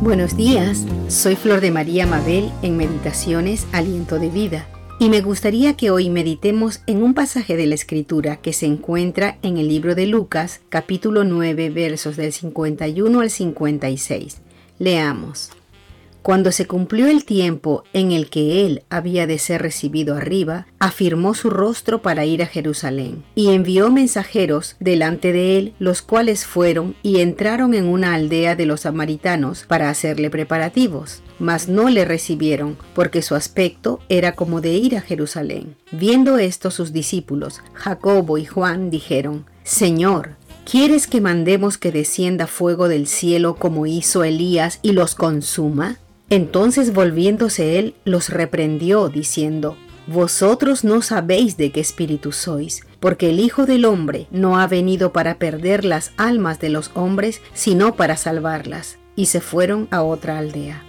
Buenos días, soy Flor de María Mabel en Meditaciones Aliento de Vida y me gustaría que hoy meditemos en un pasaje de la Escritura que se encuentra en el libro de Lucas capítulo 9 versos del 51 al 56. Leamos. Cuando se cumplió el tiempo en el que él había de ser recibido arriba, afirmó su rostro para ir a Jerusalén, y envió mensajeros delante de él, los cuales fueron y entraron en una aldea de los samaritanos para hacerle preparativos, mas no le recibieron, porque su aspecto era como de ir a Jerusalén. Viendo esto sus discípulos, Jacobo y Juan, dijeron, Señor, ¿Quieres que mandemos que descienda fuego del cielo como hizo Elías y los consuma? Entonces volviéndose él, los reprendió, diciendo, Vosotros no sabéis de qué espíritu sois, porque el Hijo del Hombre no ha venido para perder las almas de los hombres, sino para salvarlas. Y se fueron a otra aldea.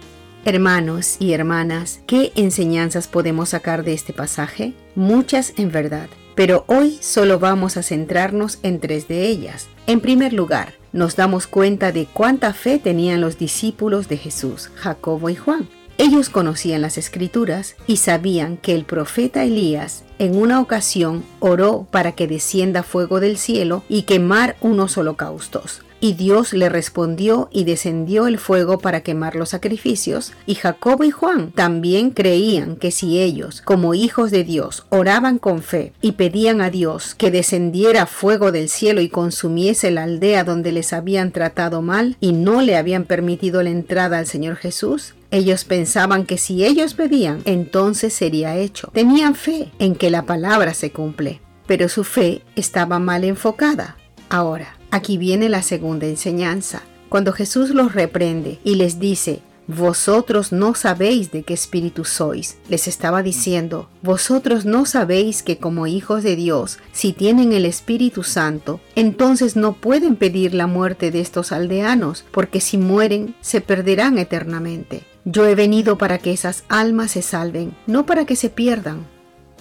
Hermanos y hermanas, ¿qué enseñanzas podemos sacar de este pasaje? Muchas en verdad, pero hoy solo vamos a centrarnos en tres de ellas. En primer lugar, nos damos cuenta de cuánta fe tenían los discípulos de Jesús, Jacobo y Juan. Ellos conocían las escrituras y sabían que el profeta Elías en una ocasión oró para que descienda fuego del cielo y quemar unos holocaustos. Y Dios le respondió y descendió el fuego para quemar los sacrificios. Y Jacobo y Juan también creían que si ellos, como hijos de Dios, oraban con fe y pedían a Dios que descendiera fuego del cielo y consumiese la aldea donde les habían tratado mal y no le habían permitido la entrada al Señor Jesús, ellos pensaban que si ellos pedían, entonces sería hecho. Tenían fe en que la palabra se cumple, pero su fe estaba mal enfocada. Ahora, Aquí viene la segunda enseñanza. Cuando Jesús los reprende y les dice, vosotros no sabéis de qué espíritu sois. Les estaba diciendo, vosotros no sabéis que como hijos de Dios, si tienen el Espíritu Santo, entonces no pueden pedir la muerte de estos aldeanos, porque si mueren, se perderán eternamente. Yo he venido para que esas almas se salven, no para que se pierdan.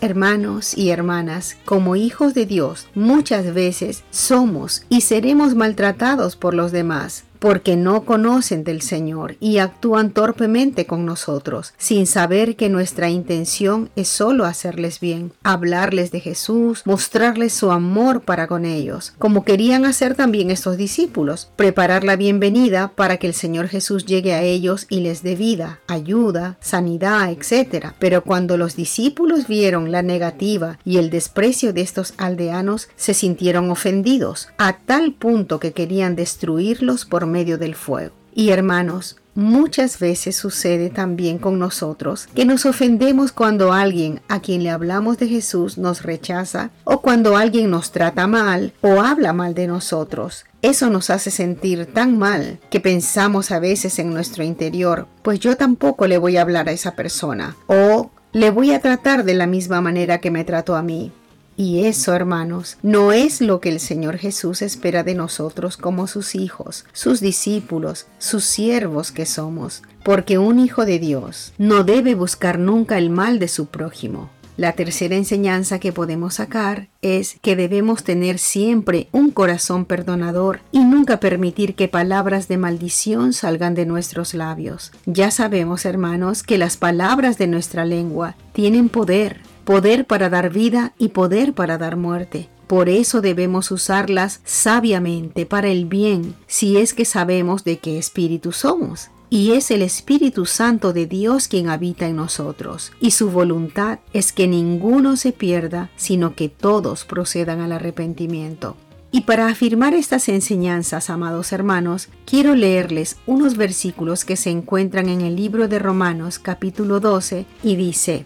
Hermanos y hermanas, como hijos de Dios, muchas veces somos y seremos maltratados por los demás, porque no conocen del Señor y actúan torpemente con nosotros, sin saber que nuestra intención es solo hacerles bien, hablarles de Jesús, mostrarles su amor para con ellos, como querían hacer también estos discípulos, preparar la bienvenida para que el Señor Jesús llegue a ellos y les dé vida, ayuda, sanidad, etc. Pero cuando los discípulos vieron la negativa y el desprecio de estos aldeanos, se sintieron ofendidos, a tal punto que querían destruirlos por medio del fuego. Y hermanos, muchas veces sucede también con nosotros que nos ofendemos cuando alguien a quien le hablamos de Jesús nos rechaza o cuando alguien nos trata mal o habla mal de nosotros. Eso nos hace sentir tan mal que pensamos a veces en nuestro interior, pues yo tampoco le voy a hablar a esa persona o le voy a tratar de la misma manera que me trató a mí. Y eso, hermanos, no es lo que el Señor Jesús espera de nosotros como sus hijos, sus discípulos, sus siervos que somos, porque un hijo de Dios no debe buscar nunca el mal de su prójimo. La tercera enseñanza que podemos sacar es que debemos tener siempre un corazón perdonador y nunca permitir que palabras de maldición salgan de nuestros labios. Ya sabemos, hermanos, que las palabras de nuestra lengua tienen poder poder para dar vida y poder para dar muerte. Por eso debemos usarlas sabiamente para el bien, si es que sabemos de qué espíritu somos. Y es el Espíritu Santo de Dios quien habita en nosotros, y su voluntad es que ninguno se pierda, sino que todos procedan al arrepentimiento. Y para afirmar estas enseñanzas, amados hermanos, quiero leerles unos versículos que se encuentran en el libro de Romanos capítulo 12 y dice,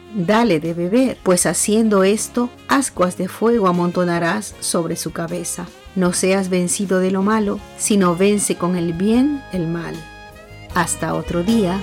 dale de beber, pues haciendo esto, ascuas de fuego amontonarás sobre su cabeza. No seas vencido de lo malo, sino vence con el bien el mal. Hasta otro día.